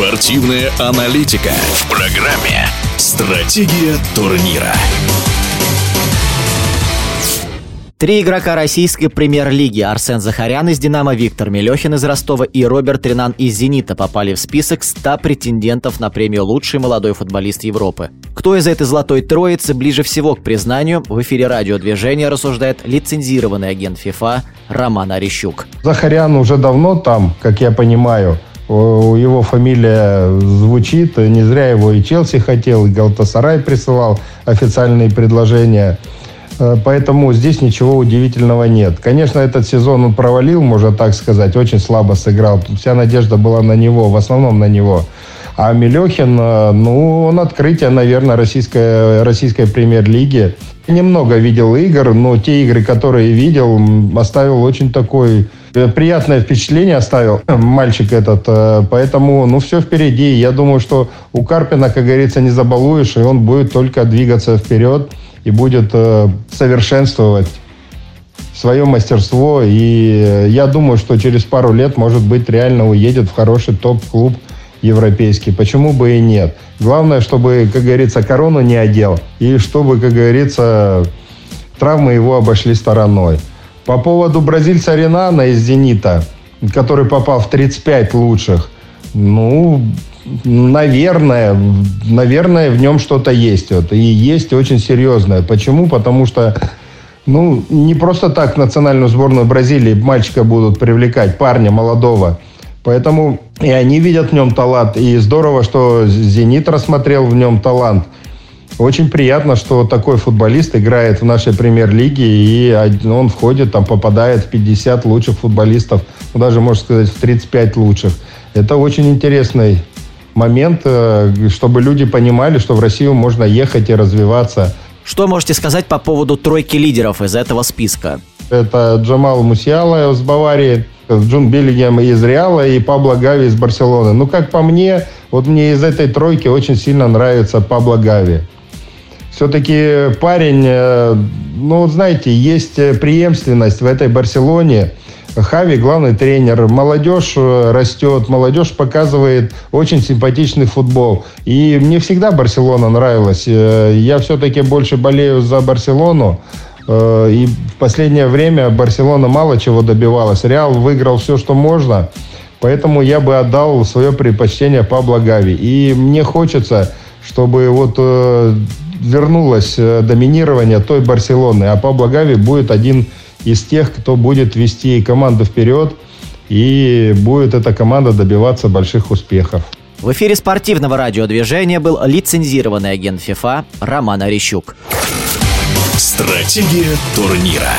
Спортивная аналитика в программе «Стратегия турнира». Три игрока российской премьер-лиги Арсен Захарян из «Динамо», Виктор Мелехин из Ростова и Роберт Ренан из «Зенита» попали в список 100 претендентов на премию «Лучший молодой футболист Европы». Кто из этой золотой троицы ближе всего к признанию, в эфире радиодвижения рассуждает лицензированный агент ФИФА Роман Орещук. Захарян уже давно там, как я понимаю. Его фамилия звучит, не зря его и Челси хотел, и Галтасарай присылал официальные предложения – Э, поэтому здесь ничего удивительного нет. Конечно, этот сезон он провалил, можно так сказать, очень слабо сыграл. Вся надежда была на него, в основном на него. А Мелехин, э, ну, он открытие, наверное, российской, российской премьер-лиги. Немного видел игр, но те игры, которые видел, оставил очень такой приятное впечатление оставил мальчик этот. Поэтому, ну, все впереди. Я думаю, что у Карпина, как говорится, не забалуешь, и он будет только двигаться вперед и будет э, совершенствовать свое мастерство. И э, я думаю, что через пару лет, может быть, реально уедет в хороший топ-клуб европейский. Почему бы и нет? Главное, чтобы, как говорится, корону не одел. И чтобы, как говорится, травмы его обошли стороной. По поводу бразильца Ренана из «Зенита», который попал в 35 лучших, ну, наверное, наверное, в нем что-то есть. Вот, и есть очень серьезное. Почему? Потому что ну, не просто так национальную сборную Бразилии мальчика будут привлекать, парня молодого. Поэтому и они видят в нем талант. И здорово, что «Зенит» рассмотрел в нем талант. Очень приятно, что такой футболист играет в нашей премьер-лиге, и он входит, там попадает в 50 лучших футболистов, ну, даже, можно сказать, в 35 лучших. Это очень интересный момент, э, чтобы люди понимали, что в Россию можно ехать и развиваться. Что можете сказать по поводу тройки лидеров из этого списка? Это Джамал Мусиала из Баварии, Джун Беллигем из Реала и Пабло Гави из Барселоны. Ну, как по мне, вот мне из этой тройки очень сильно нравится Пабло Гави. Все-таки парень, э, ну, знаете, есть преемственность в этой Барселоне – Хави главный тренер. Молодежь э, растет, молодежь показывает очень симпатичный футбол. И мне всегда Барселона нравилась. Э, я все-таки больше болею за Барселону. Э, и в последнее время Барселона мало чего добивалась. Реал выиграл все, что можно. Поэтому я бы отдал свое предпочтение Пабло Гави. И мне хочется, чтобы вот вернулось доминирование той Барселоны. А Пабло Гави будет один из тех, кто будет вести команду вперед, и будет эта команда добиваться больших успехов. В эфире спортивного радиодвижения был лицензированный агент ФИФА Роман Орещук. Стратегия турнира.